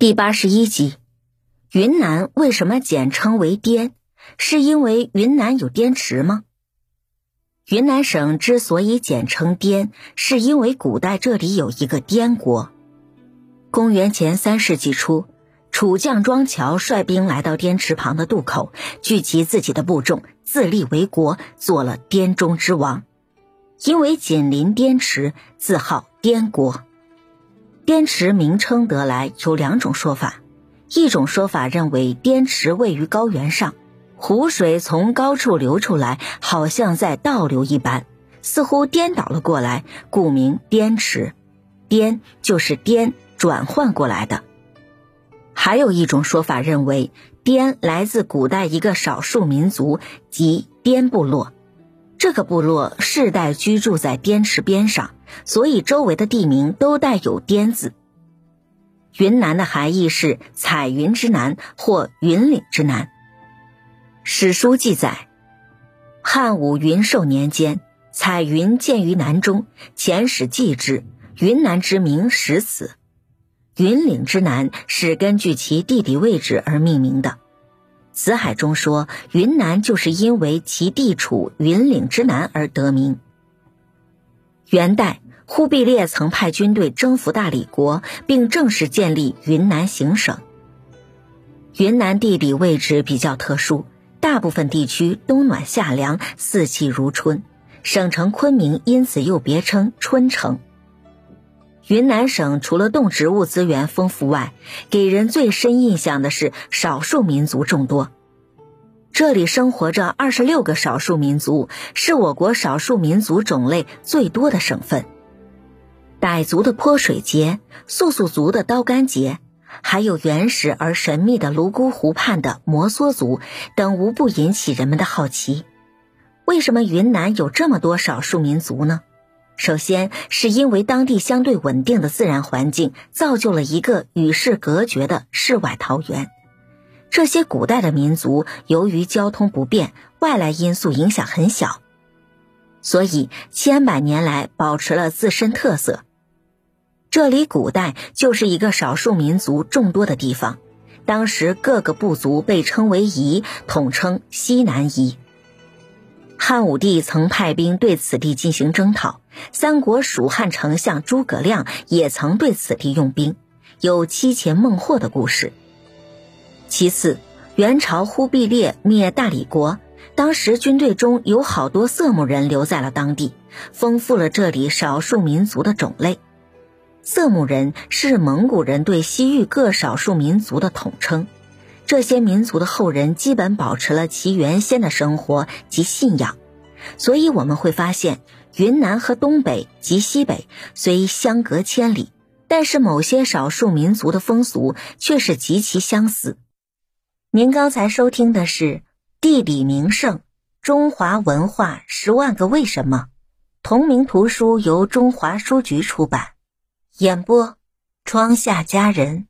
第八十一集，云南为什么简称为滇？是因为云南有滇池吗？云南省之所以简称滇，是因为古代这里有一个滇国。公元前三世纪初，楚将庄乔率兵来到滇池旁的渡口，聚集自己的部众，自立为国，做了滇中之王。因为紧邻滇池，自号滇国。滇池名称得来有两种说法，一种说法认为滇池位于高原上，湖水从高处流出来，好像在倒流一般，似乎颠倒了过来，故名滇池。滇就是颠转换过来的。还有一种说法认为，滇来自古代一个少数民族，即滇部落。这个部落世代居住在滇池边上。所以周围的地名都带有“滇”字。云南的含义是彩云之南或云岭之南。史书记载，汉武云寿年间，彩云建于南中，遣使祭之，云南之名始此。云岭之南是根据其地理位置而命名的。辞海中说，云南就是因为其地处云岭之南而得名。元代，忽必烈曾派军队征服大理国，并正式建立云南行省。云南地理位置比较特殊，大部分地区冬暖夏凉，四季如春，省城昆明因此又别称春城。云南省除了动植物资源丰富外，给人最深印象的是少数民族众多。这里生活着二十六个少数民族，是我国少数民族种类最多的省份。傣族的泼水节、傈僳族的刀竿节，还有原始而神秘的泸沽湖畔的摩梭族等，无不引起人们的好奇。为什么云南有这么多少数民族呢？首先是因为当地相对稳定的自然环境，造就了一个与世隔绝的世外桃源。这些古代的民族由于交通不便，外来因素影响很小，所以千百年来保持了自身特色。这里古代就是一个少数民族众多的地方，当时各个部族被称为夷，统称西南夷。汉武帝曾派兵对此地进行征讨，三国蜀汉丞相诸葛亮也曾对此地用兵，有七擒孟获的故事。其次，元朝忽必烈灭大理国，当时军队中有好多色目人留在了当地，丰富了这里少数民族的种类。色目人是蒙古人对西域各少数民族的统称，这些民族的后人基本保持了其原先的生活及信仰，所以我们会发现，云南和东北及西北虽相隔千里，但是某些少数民族的风俗却是极其相似。您刚才收听的是《地理名胜：中华文化十万个为什么》，同名图书由中华书局出版，演播：窗下佳人。